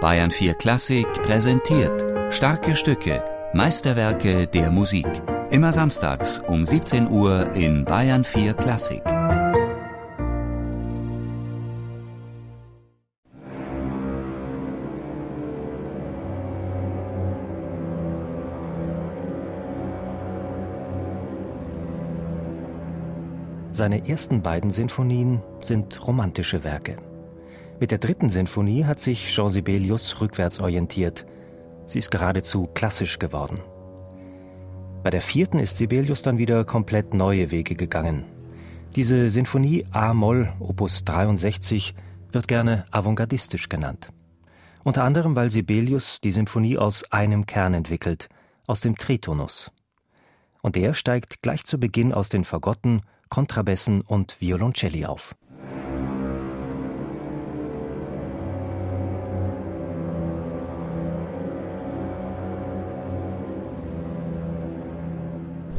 Bayern 4 Klassik präsentiert starke Stücke, Meisterwerke der Musik. Immer samstags um 17 Uhr in Bayern 4 Klassik. Seine ersten beiden Sinfonien sind romantische Werke. Mit der dritten Sinfonie hat sich Jean Sibelius rückwärts orientiert. Sie ist geradezu klassisch geworden. Bei der vierten ist Sibelius dann wieder komplett neue Wege gegangen. Diese Sinfonie A-Moll, Opus 63, wird gerne avantgardistisch genannt. Unter anderem, weil Sibelius die Symphonie aus einem Kern entwickelt, aus dem Tritonus. Und der steigt gleich zu Beginn aus den Fagotten Kontrabässen und Violoncelli auf.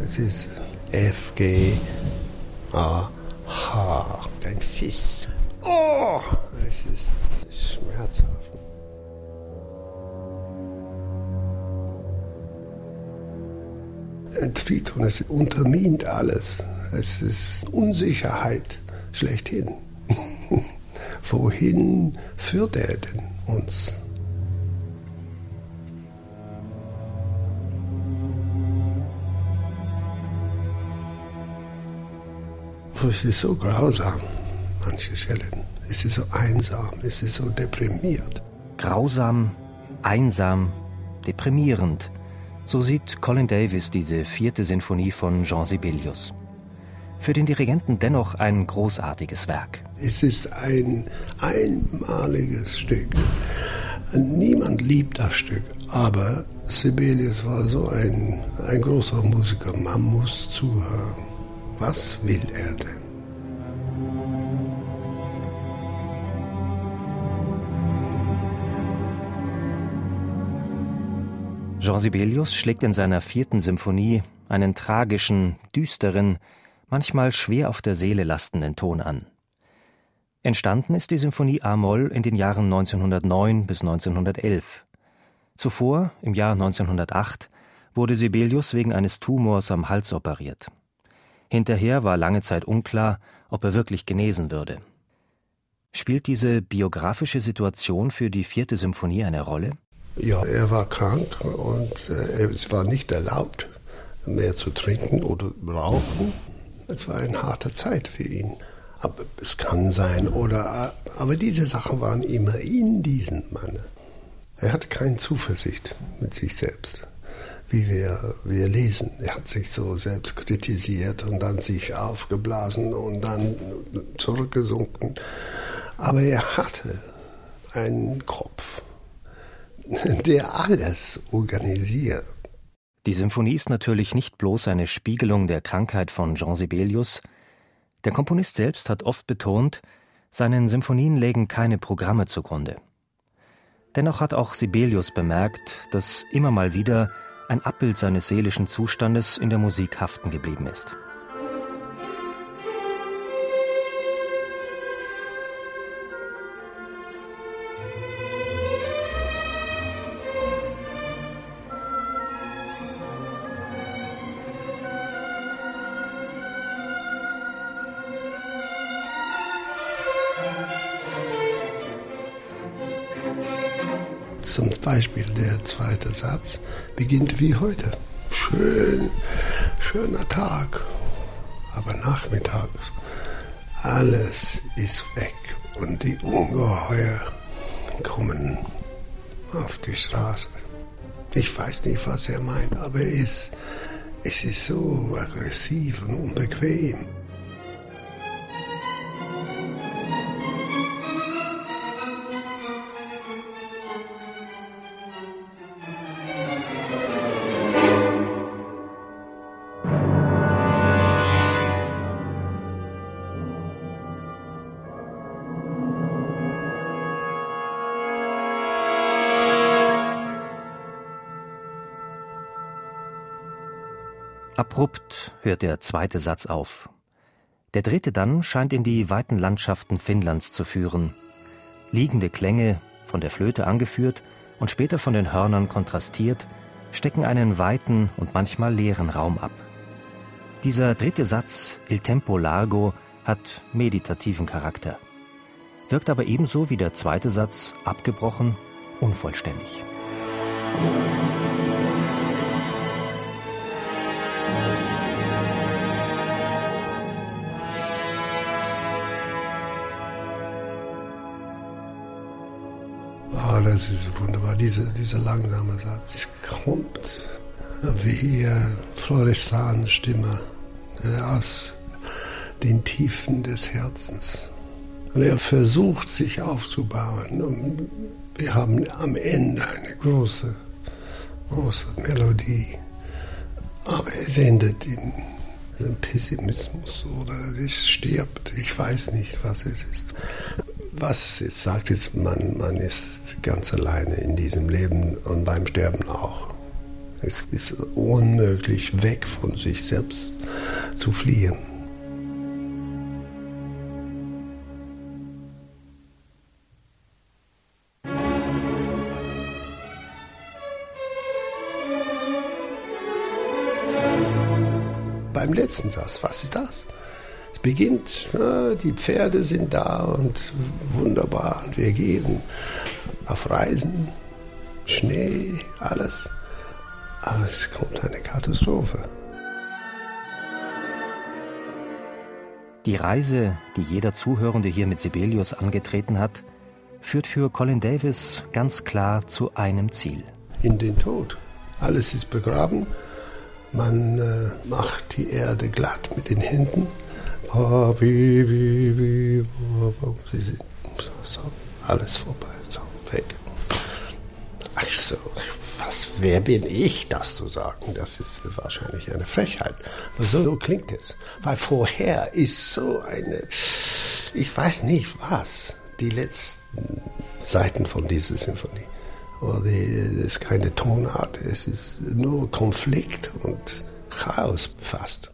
Es ist F, G, A, H, ein Fiss. Oh, es ist, es ist schmerzhaft. Ein Triton, es untermint alles. Es ist Unsicherheit schlechthin. Wohin führt er denn uns? Es ist so grausam, manche Stellen. Es ist so einsam, es ist so deprimiert. Grausam, einsam, deprimierend. So sieht Colin Davis diese vierte Sinfonie von Jean Sibelius für den Dirigenten dennoch ein großartiges Werk. Es ist ein einmaliges Stück. Niemand liebt das Stück, aber Sibelius war so ein, ein großer Musiker. Man muss zuhören. Was will er denn? Jean Sibelius schlägt in seiner vierten Symphonie einen tragischen, düsteren, manchmal schwer auf der Seele lastenden Ton an. Entstanden ist die Symphonie A-Moll in den Jahren 1909 bis 1911. Zuvor, im Jahr 1908, wurde Sibelius wegen eines Tumors am Hals operiert. Hinterher war lange Zeit unklar, ob er wirklich genesen würde. Spielt diese biografische Situation für die vierte Symphonie eine Rolle? Ja, er war krank und äh, es war nicht erlaubt, mehr zu trinken oder rauchen. Es war eine harte Zeit für ihn. Aber es kann sein, oder, aber diese Sachen waren immer in diesem Mann. Er hatte keine Zuversicht mit sich selbst, wie wir, wir lesen. Er hat sich so selbst kritisiert und dann sich aufgeblasen und dann zurückgesunken. Aber er hatte einen Kopf, der alles organisiert. Die Symphonie ist natürlich nicht bloß eine Spiegelung der Krankheit von Jean Sibelius. Der Komponist selbst hat oft betont, seinen Symphonien lägen keine Programme zugrunde. Dennoch hat auch Sibelius bemerkt, dass immer mal wieder ein Abbild seines seelischen Zustandes in der Musik haften geblieben ist. Zum Beispiel der zweite Satz beginnt wie heute. Schön, schöner Tag, aber nachmittags alles ist weg und die Ungeheuer kommen auf die Straße. Ich weiß nicht, was er meint, aber es, es ist so aggressiv und unbequem. Abrupt hört der zweite Satz auf. Der dritte dann scheint in die weiten Landschaften Finnlands zu führen. Liegende Klänge, von der Flöte angeführt und später von den Hörnern kontrastiert, stecken einen weiten und manchmal leeren Raum ab. Dieser dritte Satz, Il tempo largo, hat meditativen Charakter, wirkt aber ebenso wie der zweite Satz abgebrochen, unvollständig. Oh, das ist wunderbar, dieser, dieser langsame Satz. Es kommt wie äh, Floristrans Stimme äh, aus den Tiefen des Herzens. Und er versucht sich aufzubauen. Und wir haben am Ende eine große, große Melodie. Aber es endet in Pessimismus oder es stirbt. Ich weiß nicht, was es ist. Was es sagt, ist, man, man ist ganz alleine in diesem Leben und beim Sterben auch. Es ist unmöglich, weg von sich selbst zu fliehen. Beim letzten Satz, was ist das? Es beginnt, die Pferde sind da und wunderbar und wir gehen auf Reisen, Schnee, alles. Aber es kommt eine Katastrophe. Die Reise, die jeder Zuhörende hier mit Sibelius angetreten hat, führt für Colin Davis ganz klar zu einem Ziel. In den Tod. Alles ist begraben. Man äh, macht die Erde glatt mit den Händen. Sie sind so, alles vorbei, so weg. Also, was, wer bin ich, das zu sagen? Das ist wahrscheinlich eine Frechheit. Aber so, so klingt es. Weil vorher ist so eine, ich weiß nicht was, die letzten Seiten von dieser Sinfonie. Es ist keine Tonart, es ist nur Konflikt und Chaos fast.